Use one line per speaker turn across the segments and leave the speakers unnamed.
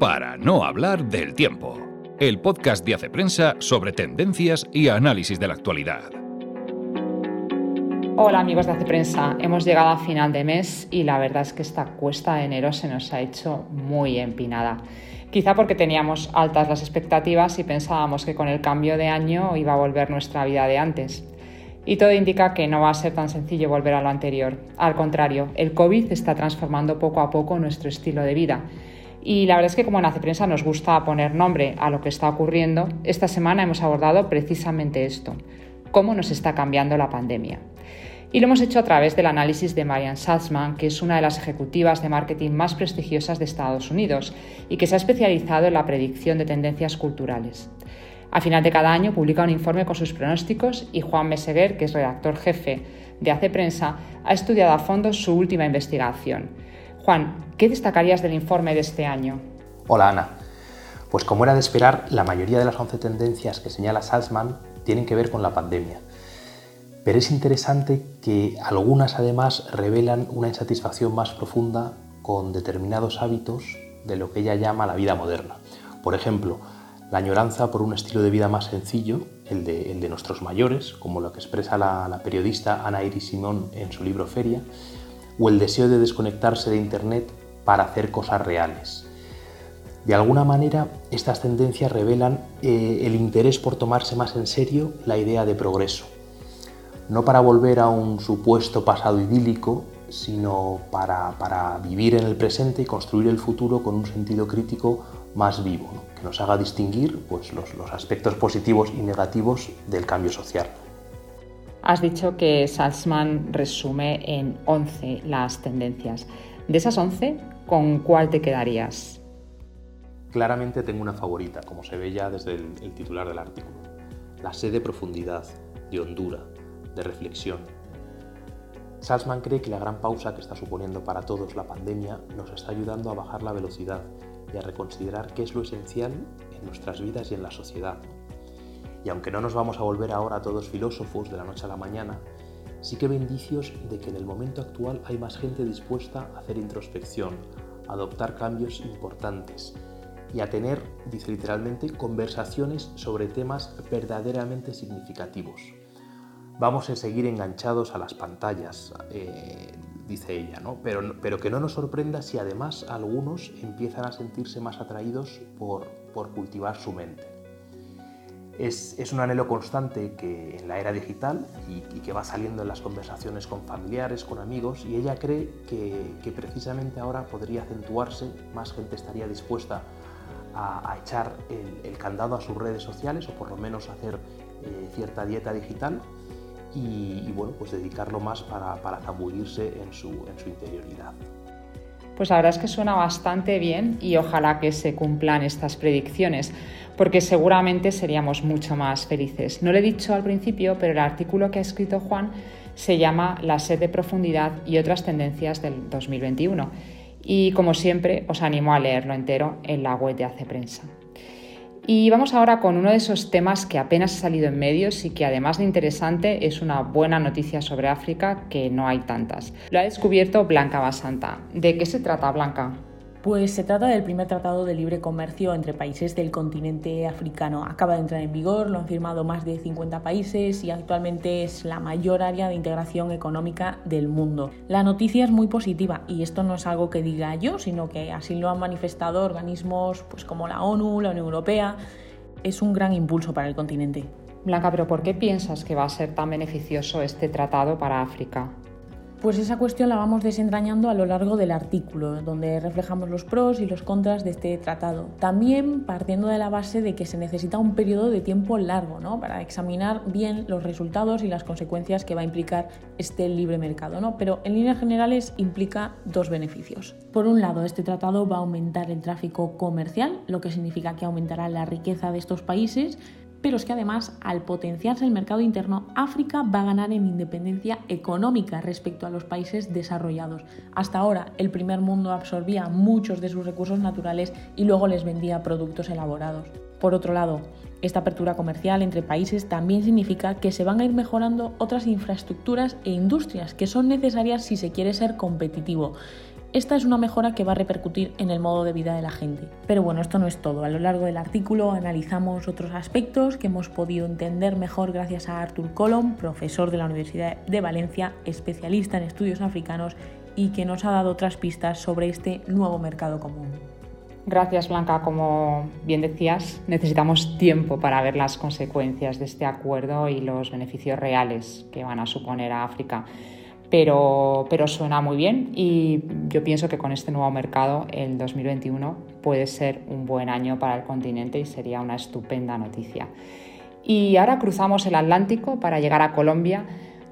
para no hablar del tiempo. El podcast de Hace Prensa sobre tendencias y análisis de la actualidad.
Hola amigos de Hace Prensa, hemos llegado a final de mes y la verdad es que esta cuesta de enero se nos ha hecho muy empinada. Quizá porque teníamos altas las expectativas y pensábamos que con el cambio de año iba a volver nuestra vida de antes. Y todo indica que no va a ser tan sencillo volver a lo anterior. Al contrario, el COVID está transformando poco a poco nuestro estilo de vida y la verdad es que como en Hace Prensa nos gusta poner nombre a lo que está ocurriendo, esta semana hemos abordado precisamente esto, cómo nos está cambiando la pandemia. Y lo hemos hecho a través del análisis de Marian Salzman, que es una de las ejecutivas de marketing más prestigiosas de Estados Unidos y que se ha especializado en la predicción de tendencias culturales. A final de cada año publica un informe con sus pronósticos y Juan Meseguer, que es redactor jefe de Hace Prensa, ha estudiado a fondo su última investigación Juan, ¿qué destacarías del informe de este año?
Hola Ana. Pues como era de esperar, la mayoría de las 11 tendencias que señala Salzman tienen que ver con la pandemia. Pero es interesante que algunas además revelan una insatisfacción más profunda con determinados hábitos de lo que ella llama la vida moderna. Por ejemplo, la añoranza por un estilo de vida más sencillo, el de, nuestros mayores, como lo que expresa la, la periodista Ana Iris Simón en su libro Feria, o el deseo de desconectarse de Internet para hacer cosas reales. De alguna manera, estas tendencias revelan eh, el interés por tomarse más en serio la idea de progreso. No para volver a un supuesto pasado idílico, sino para, vivir en el presente y construir el futuro con un sentido crítico más vivo, que nos haga distinguir pues, los aspectos positivos y negativos del cambio social.
Has dicho que Salzman resume en 11 las tendencias. De esas 11, ¿con cuál te quedarías?
Claramente tengo una favorita, como se ve ya desde el, titular del artículo. La sed de profundidad, de hondura, de reflexión. Salzman cree que la gran pausa que está suponiendo para todos la pandemia nos está ayudando a bajar la velocidad y a reconsiderar qué es lo esencial en nuestras vidas y en la sociedad. Y aunque no nos vamos a volver ahora todos filósofos de la noche a la mañana, sí que ve indicios de que en el momento actual hay más gente dispuesta a hacer introspección, a adoptar cambios importantes y a tener, dice literalmente, conversaciones sobre temas verdaderamente significativos. Vamos a seguir enganchados a las pantallas, eh, dice ella, ¿no? pero, pero que no nos sorprenda si además algunos empiezan a sentirse más atraídos por, por cultivar su mente es, un anhelo constante que en la era digital y, que va saliendo en las conversaciones con familiares, con amigos, y ella cree que, precisamente ahora podría acentuarse, más gente estaría dispuesta a, echar el, candado a sus redes sociales o por lo menos hacer eh, cierta dieta digital y, bueno, pues dedicarlo más para, para en su, en su interioridad.
Pues la verdad es que suena bastante bien y ojalá que se cumplan estas predicciones, porque seguramente seríamos mucho más felices. No lo he dicho al principio, pero el artículo que ha escrito Juan se llama La sed de profundidad y otras tendencias del 2021. Y como siempre, os animo a leerlo entero en la web de Hace Prensa. Y vamos ahora con uno de esos temas que apenas ha salido en medios y que además de interesante es una buena noticia sobre África que no hay tantas. Lo ha descubierto Blanca Basanta. ¿De qué se trata Blanca?
Pues se trata del primer tratado de libre comercio entre países del continente africano. Acaba de entrar en vigor, lo han firmado más de 50 países y actualmente es la mayor área de integración económica del mundo. La noticia es muy positiva y esto no es algo que diga yo, sino que así lo han manifestado organismos pues, como la ONU, la Unión Europea. Es un gran impulso para el continente.
Blanca, pero ¿por qué piensas que va a ser tan beneficioso este tratado para África?
Pues esa cuestión la vamos desentrañando a lo largo del artículo, donde reflejamos los pros y los contras de este tratado. También partiendo de la base de que se necesita un periodo de tiempo largo ¿no? para examinar bien los resultados y las consecuencias que va a implicar este libre mercado. ¿no? Pero en líneas generales implica dos beneficios. Por un lado, este tratado va a aumentar el tráfico comercial, lo que significa que aumentará la riqueza de estos países pero es que además al potenciarse el mercado interno, África va a ganar en independencia económica respecto a los países desarrollados. Hasta ahora el primer mundo absorbía muchos de sus recursos naturales y luego les vendía productos elaborados. Por otro lado, esta apertura comercial entre países también significa que se van a ir mejorando otras infraestructuras e industrias que son necesarias si se quiere ser competitivo esta es una mejora que va a repercutir en el modo de vida de la gente. Pero bueno, esto no es todo. A lo largo del artículo analizamos otros aspectos que hemos podido entender mejor gracias a Artur Colom, profesor de la Universidad de Valencia, especialista en estudios africanos y que nos ha dado otras pistas sobre este nuevo mercado común.
Gracias Blanca, como bien decías, necesitamos tiempo para ver las consecuencias de este acuerdo y los beneficios reales que van a suponer a África pero, pero suena muy bien y yo pienso que con este nuevo mercado el 2021 puede ser un buen año para el continente y sería una estupenda noticia. Y ahora cruzamos el Atlántico para llegar a Colombia,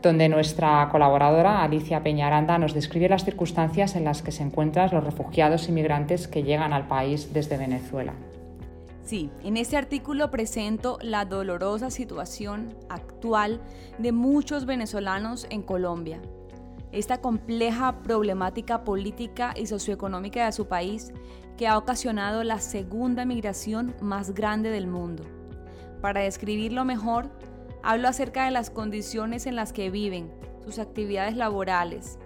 donde nuestra colaboradora Alicia Peñaranda nos describe las circunstancias en las que se encuentran los refugiados inmigrantes que llegan al país desde Venezuela.
Sí, en este artículo presento la dolorosa situación actual de muchos venezolanos en Colombia, esta compleja problemática política y socioeconómica de su país que ha ocasionado la segunda migración más grande del mundo. Para describirlo mejor, hablo acerca de las condiciones en las que viven, sus actividades laborales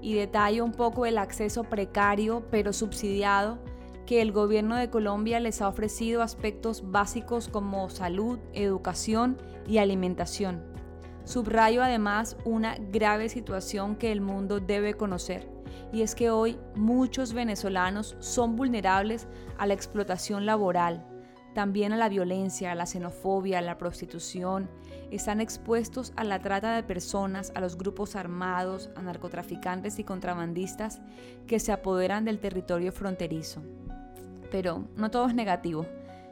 y detallo un poco el acceso precario pero subsidiado que el gobierno de Colombia les ha ofrecido aspectos básicos como salud, educación y alimentación. Subrayo además una grave situación que el mundo debe conocer, y es que hoy muchos venezolanos son vulnerables a la explotación laboral, también a la violencia, a la xenofobia, a la prostitución, están expuestos a la trata de personas, a los grupos armados, a narcotraficantes y contrabandistas que se apoderan del territorio fronterizo. Pero no todo es negativo.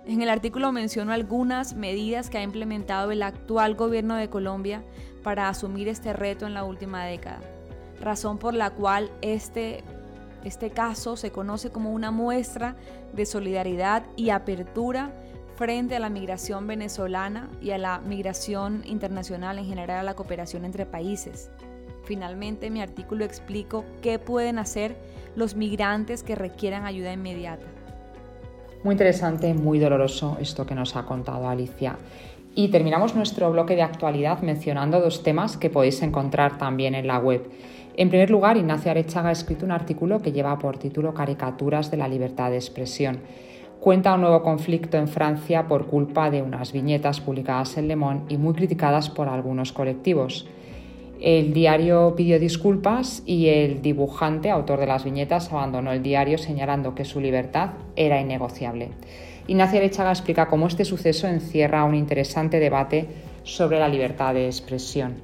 En el artículo menciono algunas medidas que ha implementado el actual gobierno de Colombia para asumir este reto en la última década, razón por la cual este, este caso se conoce como una muestra de solidaridad y apertura frente a la migración venezolana y a la migración internacional en general a la cooperación entre países. Finalmente, en mi artículo explico qué pueden hacer los migrantes que requieran ayuda inmediata.
Muy interesante, muy doloroso esto que nos ha contado Alicia. Y terminamos nuestro bloque de actualidad mencionando dos temas que podéis encontrar también en la web. En primer lugar, Ignacio Arechaga ha escrito un artículo que lleva por título Caricaturas de la libertad de expresión. Cuenta un nuevo conflicto en Francia por culpa de unas viñetas publicadas en Le Monde y muy criticadas por algunos colectivos. El diario pidió disculpas y el dibujante, autor de las viñetas, abandonó el diario señalando que su libertad era innegociable. Ignacio Lechaga explica cómo este suceso encierra un interesante debate sobre la libertad de expresión.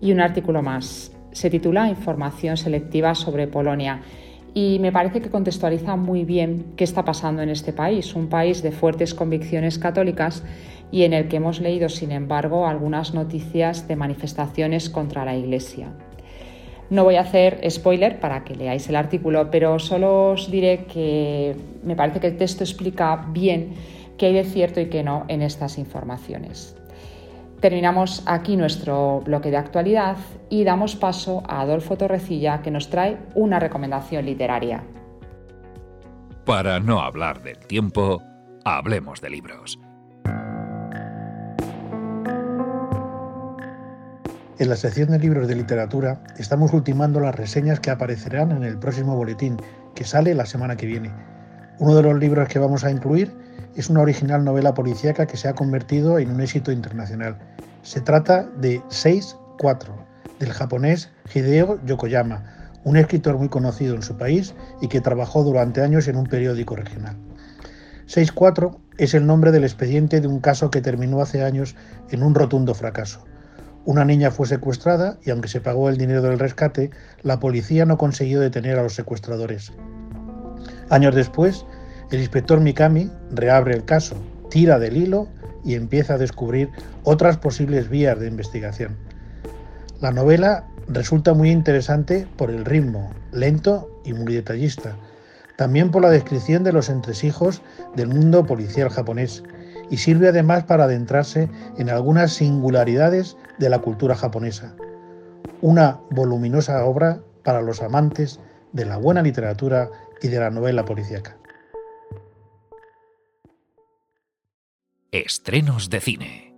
Y un artículo más. Se titula Información selectiva sobre Polonia y me parece que contextualiza muy bien qué está pasando en este país, un país de fuertes convicciones católicas y en el que hemos leído, sin embargo, algunas noticias de manifestaciones contra la Iglesia. No voy a hacer spoiler para que leáis el artículo, pero solo os diré que me parece que el texto explica bien qué hay de cierto y qué no en estas informaciones. Terminamos aquí nuestro bloque de actualidad y damos paso a Adolfo Torrecilla que nos trae una recomendación literaria.
Para no hablar del tiempo, hablemos de libros.
En la sección de libros de literatura estamos ultimando las reseñas que aparecerán en el próximo boletín, que sale la semana que viene. Uno de los libros que vamos a incluir es una original novela policíaca que se ha convertido en un éxito internacional. Se trata de 6-4, del japonés Hideo Yokoyama, un escritor muy conocido en su país y que trabajó durante años en un periódico regional. 6-4 es el nombre del expediente de un caso que terminó hace años en un rotundo fracaso. Una niña fue secuestrada y aunque se pagó el dinero del rescate, la policía no consiguió detener a los secuestradores. Años después, el inspector Mikami reabre el caso, tira del hilo y empieza a descubrir otras posibles vías de investigación. La novela resulta muy interesante por el ritmo, lento y muy detallista, también por la descripción de los entresijos del mundo policial japonés, y sirve además para adentrarse en algunas singularidades de la cultura japonesa. Una voluminosa obra para los amantes de la buena literatura y de la novela policíaca.
Estrenos de cine.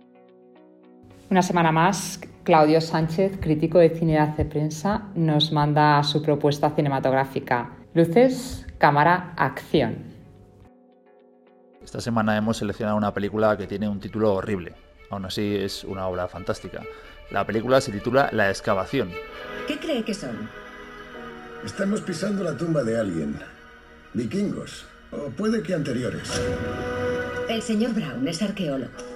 Una semana más, Claudio Sánchez, crítico de cine de Hace Prensa, nos manda su propuesta cinematográfica Luces, cámara, acción.
Esta semana hemos seleccionado una película que tiene un título horrible. Aún así es una obra fantástica. La película se titula La excavación.
¿Qué cree que son?
Estamos pisando la tumba de alguien. Vikingos. O puede que anteriores.
El señor Brown es arqueólogo.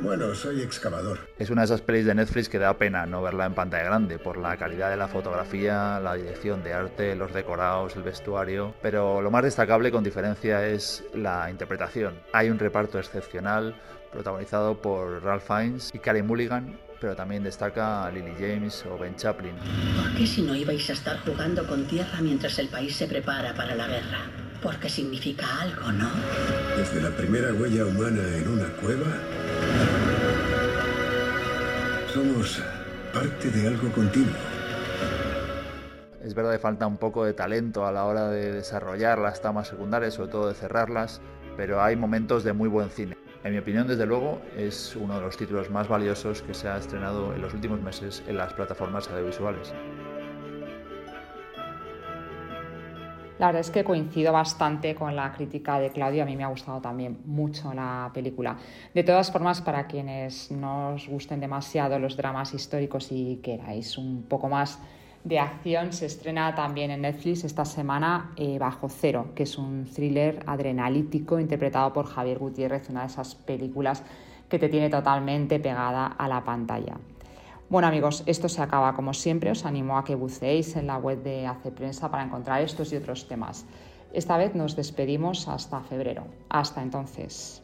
Bueno, soy excavador.
Es una de esas pelis de Netflix que da pena no verla en pantalla grande por la calidad de la fotografía, la dirección de arte, los decorados, el vestuario, pero lo más destacable con diferencia es la interpretación. Hay un reparto excepcional protagonizado por Ralph Fiennes y Carey Mulligan, pero también destaca Lily James o Ben Chaplin.
¿Por qué si no ibais a estar jugando con tierra mientras el país se prepara para la guerra? Porque significa algo, ¿no?
Desde la primera huella humana en una cueva, somos parte de algo continuo.
Es verdad que falta un poco de talento a la hora de desarrollar las tamas secundarias, sobre todo de cerrarlas, pero hay momentos de muy buen cine. En mi opinión, desde luego, es uno de los títulos más valiosos que se ha estrenado en los últimos meses en las plataformas audiovisuales.
La verdad es que coincido bastante con la crítica de Claudio, a mí me ha gustado también mucho la película. De todas formas, para quienes no os gusten demasiado los dramas históricos y queráis un poco más de acción, se estrena también en Netflix esta semana eh, Bajo Cero, que es un thriller adrenalítico interpretado por Javier Gutiérrez, una de esas películas que te tiene totalmente pegada a la pantalla. Bueno amigos, esto se acaba como siempre. Os animo a que buceéis en la web de Hace Prensa para encontrar estos y otros temas. Esta vez nos despedimos hasta febrero. Hasta entonces.